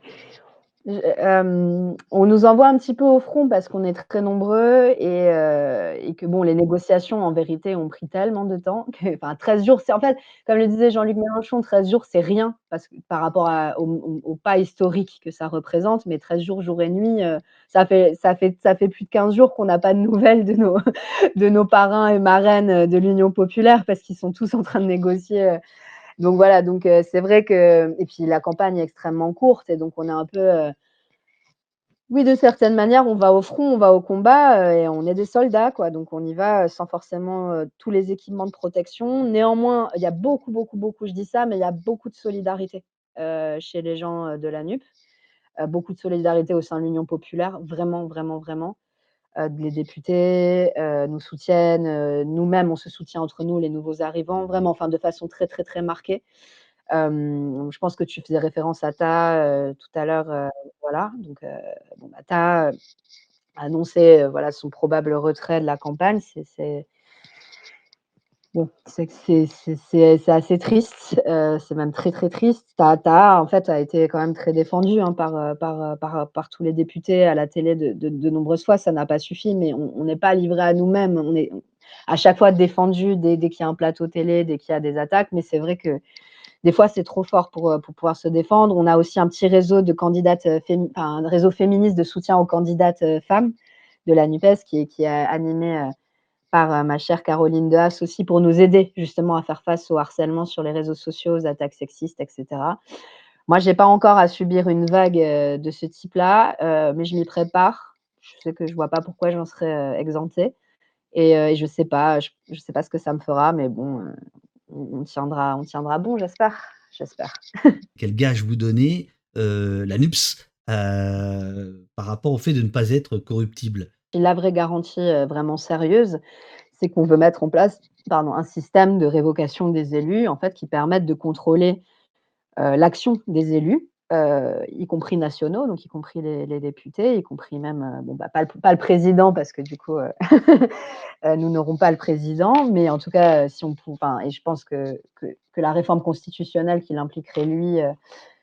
Hem, on nous envoie un petit peu au front parce qu'on est très nombreux et et que bon, les négociations en vérité ont pris tellement de temps que enfin 13 jours, c'est en fait, comme le disait Jean-Luc Mélenchon, 13 jours, c'est rien parce que par rapport au pas historique que ça représente, mais 13 jours, jour et nuit, heu, ça fait ça fait ça fait plus de 15 jours qu'on n'a pas de nouvelles de nos de nos parrains et marraines, de l'Union populaire parce qu'ils sont tous en train de négocier, donc voilà, donc heu, c'est vrai que et puis la campagne est extrêmement courte et donc on est un peu, heu oui, de certaine manière, on va au front, on va au combat, heu et on est des soldats, quoi, donc on y va, sans forcément, tous les équipements de protection. Néanmoins, il y a beaucoup, beaucoup, beaucoup je dis ça, mais il y a beaucoup de solidarité, chez les gens, de la NUP. Beaucoup de solidarité au sein de l'Union populaire, vraiment, vraiment, vraiment. Heu, les députés, heu, nous soutiennent, heu, nous-mêmes, on se soutient entre nous, les nouveaux arrivants, vraiment, enfin de façon très, très, très marquée. Je pense que tu faisais référence à Ta, tout à l'heure, heu, voilà, donc bon, bah, Ta, a annoncé, voilà, son probable retrait de la campagne. C'est c'est assez triste, heu, c'est même très, très triste. Ta Ta, en fait, a été quand même très défendu, hein, par, heu, par, heu, par, par tous les députés à la télé de de nombreuses fois. Ça n'a pas suffi, mais on n'est pas livrés à nous-mêmes. On est à chaque fois défendus dès dès qu'il y a un plateau télé, dès qu'il y a des attaques, mais c'est vrai que des fois, c'est trop fort pour, pour pouvoir se défendre. On a aussi un petit réseau de candidates, un réseau féministe de soutien aux candidates, femmes de la NUPES qui qui est animé, par, heu, ma chère Caroline Dehaas aussi pour nous aider justement à faire face au harcèlement sur les réseaux sociaux, aux attaques sexistes et cetera. Moi, j'ai pas encore à subir une vague, heu, de ce type-là, heu, mais je m'y prépare. Je sais que je vois pas pourquoi j'en serais, exemptée et je sais pas, je je sais pas ce que ça me fera, mais bon, on tiendra on tiendra bon, j'espère, j'espère. Quel gage vous donnez, la NUPS, par rapport au fait de ne pas être corruptible? La vraie garantie, heu, vraiment sérieuse, c'est qu'on veut mettre en place, pardon, un système de révocation des élus, en fait, qui permette de contrôler, heu, l'action des élus, heu, y compris nationaux, donc y compris les députés, y compris même, bon, bah, pas le président parce que du coup, nous n'aurons pas le président, mais en tout cas, si on et je pense que que que la réforme constitutionnelle qui l'impliquerait lui,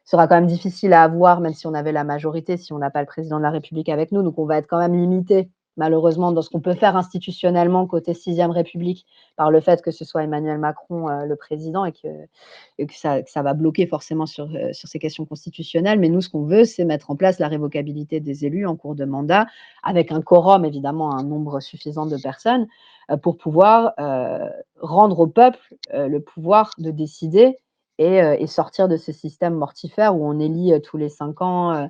sera quand même difficile à avoir, même si on avait la majorité, si on n'a pas le président de la République avec nous. Donc on va être quand même limité, malheureusement, dans ce qu'on peut faire institutionnellement côté sixième République, par le fait que ce soit Emmanuel Macron, heu, le président et que ça va bloquer forcément sur, heu, sur ces questions constitutionnelles. Mais nous, ce qu'on veut, c'est mettre en place la révocabilité des élus en cours de mandat, avec un quorum, évidemment, un nombre suffisant de personnes, heu, pour pouvoir, rendre au peuple, le pouvoir de décider et heu et sortir de ce système mortifère où on élit, heu, tous les 5 ans, heu,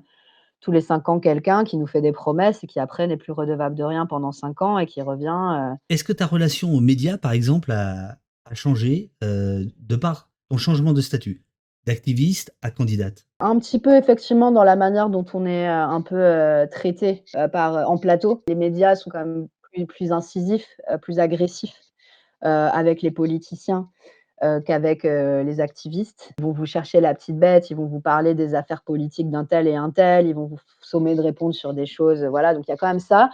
tous les 5 ans quelqu'un qui nous fait des promesses et qui après n'est plus redevable de rien pendant 5 ans et qui revient, Est-ce que ta relation aux médias, par exemple, a a changé, de par ton changement de statut? D'activiste à candidate? Un petit peu effectivement dans la manière dont on est, un peu, traité, par, en plateau. Les médias sont quand même plus plus incisifs, plus agressifs, avec les politiciens, heu, qu'avec, heu, les activistes. Ils vont vous chercher la petite bête, ils vont vous parler des affaires politiques d'un tel et un tel, ils vont vous sommer de répondre sur des choses, heu, voilà, donc il y a quand même ça.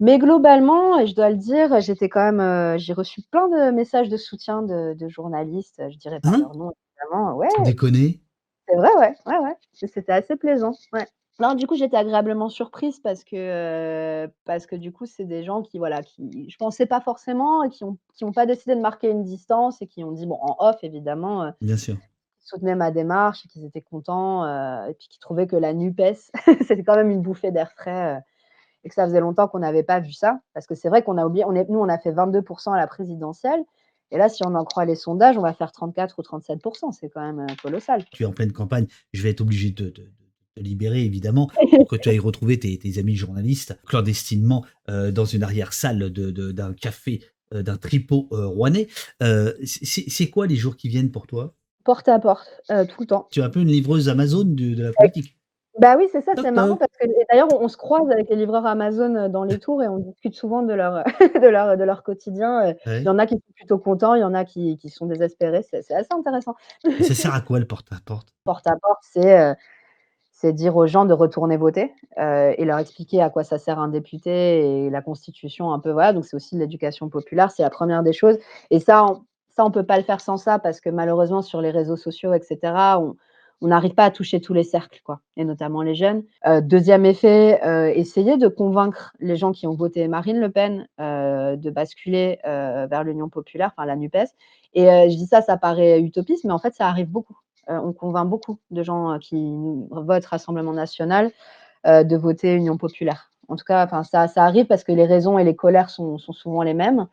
Mais globalement et je dois le dire, j'étais quand même, j'ai reçu plein de messages de soutien de de journalistes, je dirai pas Hein? leur nom évidemment. Ouais! Déconner? C'est vrai, ouais, ouais, ouais, c'était assez plaisant, ouais. Non, du coup, j'étais agréablement surprise parce que, heu, parce que du coup, c'est des gens qui, voilà, qui je pensais pas forcément et qui ont qui ont pas décidé de marquer une distance et qui ont dit, bon, en off évidemment, heu, Bien sûr. soutenaient ma démarche et qu'ils étaient contents, heu, et puis qu'ils trouvaient que la NUPES, c'était quand même une bouffée d'air frais, heu, et que ça faisait longtemps qu'on n'avait pas vu ça. Parce que c'est vrai qu'on a oublié on est nous, on a fait 22 à la présidentielle et là, si on en croit les sondages, on va faire 34 ou 37 C'est quand même, heu, colossal. Tu es en pleine campagne, je vais être obligé de te libérer évidemment, pour que tu ailles retrouver tes tes amis journalistes clandestinement, heu, dans une arrière salle de de d'un café, heu, d'un tripot, heu, rouennais. Heu, c'est quoi les jours qui viennent pour toi? Porte à porte, tout le temps. Tu es un peu une livreuse Amazon de de la politique? Bah oui, c'est ça, c'est marrant parce que d'ailleurs on on se croise avec les livreurs Amazon, dans les tours et on discute souvent de leur, de leur de leur quotidien, il y en a qui sont plutôt contents, il y en a qui qui sont désespérés, c'est assez intéressant. Et ça sert à quoi le porte à porte? Porte à porte, c'est, c'est dire aux gens de retourner voter, heu, et leur expliquer à quoi ça sert un député et la constitution un peu, voilà, donc c'est aussi de l'éducation populaire, c'est la 1re des choses et ça on ça on peut pas le faire sans ça parce que malheureusement sur les réseaux sociaux et cetera, on n'arrive pas à toucher tous les cercles quoi et notamment les jeunes. Heu, 2e effet, heu, essayer de convaincre les gens qui ont voté Marine Le Pen, de basculer, vers l'Union populaire, enfin la NUPES et je dis ça, ça paraît utopiste, mais en fait ça arrive beaucoup. Heu, on convainc beaucoup de gens, heu, qui votent Rassemblement national, heu, de voter Union populaire. En tout cas, ça ça arrive parce que les raisons et les colères sont sont souvent les mêmes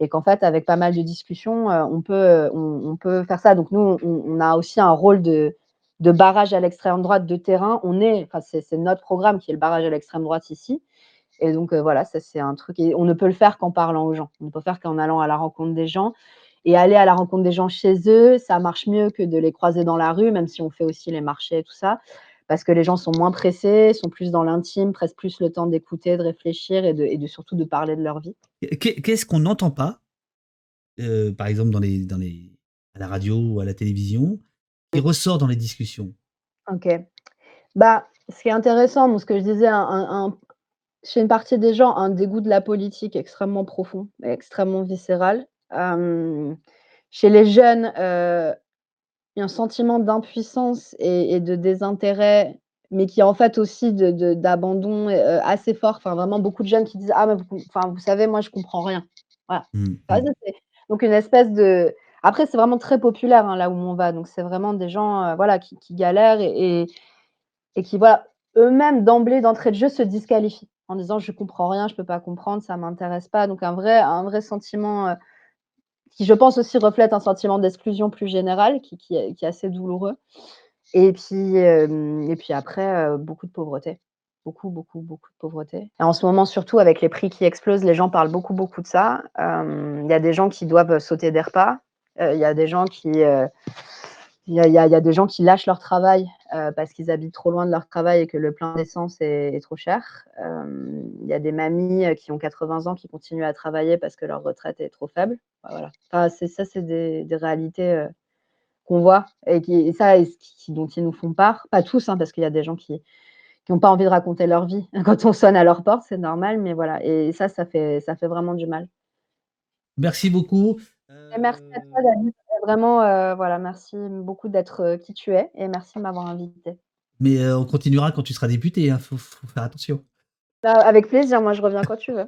et qu'en fait avec pas mal de discussions, on peut, on peut faire ça. Donc nous on a aussi un rôle de de barrage à l'extrême droite de terrain. On est c'est c'est notre programme qui est le barrage à l'extrême droite ici et donc voilà, ça c'est un truc on ne peut le faire qu'en parlant aux gens. On ne peut faire qu'en allant à la rencontre des gens et aller à la rencontre des gens chez eux, ça marche mieux que de les croiser dans la rue, même si on fait aussi les marchés et tout ça, parce que les gens sont moins pressés, sont plus dans l'intime, prennent plus le temps d'écouter, de réfléchir et de et de surtout de parler de leur vie. Qu'est qu'est-ce qu'on n'entend pas, heu, par exemple dans les dans les à la radio ou à la télévision, qui ressort dans les discussions? OK. Bah, ce qui est intéressant, bon, ce que je disais, un un un chez une partie des gens, un dégoût de la politique extrêmement profond et extrêmement viscéral. Chez les jeunes, heu, il y a un sentiment d'impuissance et et de désintérêt, mais qui est en fait aussi de de d'abandon, assez fort. Enfin vraiment beaucoup de jeunes qui disent: «Ah mais vous enfin vous savez moi je comprends rien». Voilà. Mmh Ça mh. c'est donc une espèce de après c'est vraiment très populaire, hein, là où on va, donc c'est vraiment des gens, voilà qui qui galèrent et et et qui voilà, eux-mêmes d'emblée, d'entrée de jeu se disqualifient en disant: «Je comprends rien, je peux pas comprendre, ça m'intéresse pas», donc un vrai un vrai sentiment, qui je pense aussi reflète un sentiment d'exclusion plus général qui qui est assez douloureux et puis, hem, et puis après, heu, beaucoup de pauvreté. Beaucoup, beaucoup, beaucoup de pauvreté et en ce moment surtout avec les prix qui explosent, les gens parlent beaucoup, beaucoup de ça. Hem, il y a des gens qui doivent sauter des repas, il y a des gens qui, il y a il y a il y a des gens qui lâchent leur travail, heu, parce qu'ils habitent trop loin de leur travail et que le plein d'essence est est trop cher. Hem, il y a des mamies, heu, qui ont 80 ans qui continuent à travailler parce que leur retraite est trop faible. Voilà. Enfin c'est ça, c'est des des réalités, qu'on voit et qui et ça et qui dont ils nous font part. Pas tous, hein, parce qu'il y a des gens qui qui ont pas envie de raconter leur vie quand on sonne à leur porte, c'est normal, mais voilà et ça, ça fait ça fait vraiment du mal. Merci beaucoup, Et merci à toi David, vraiment, heu, voilà, merci beaucoup d'être, heu, qui tu es et merci de m'avoir invitée. Mais heu, on continuera quand tu seras députée, hein, faut faut faire attention. Bah, avec plaisir, moi je reviens quand tu veux.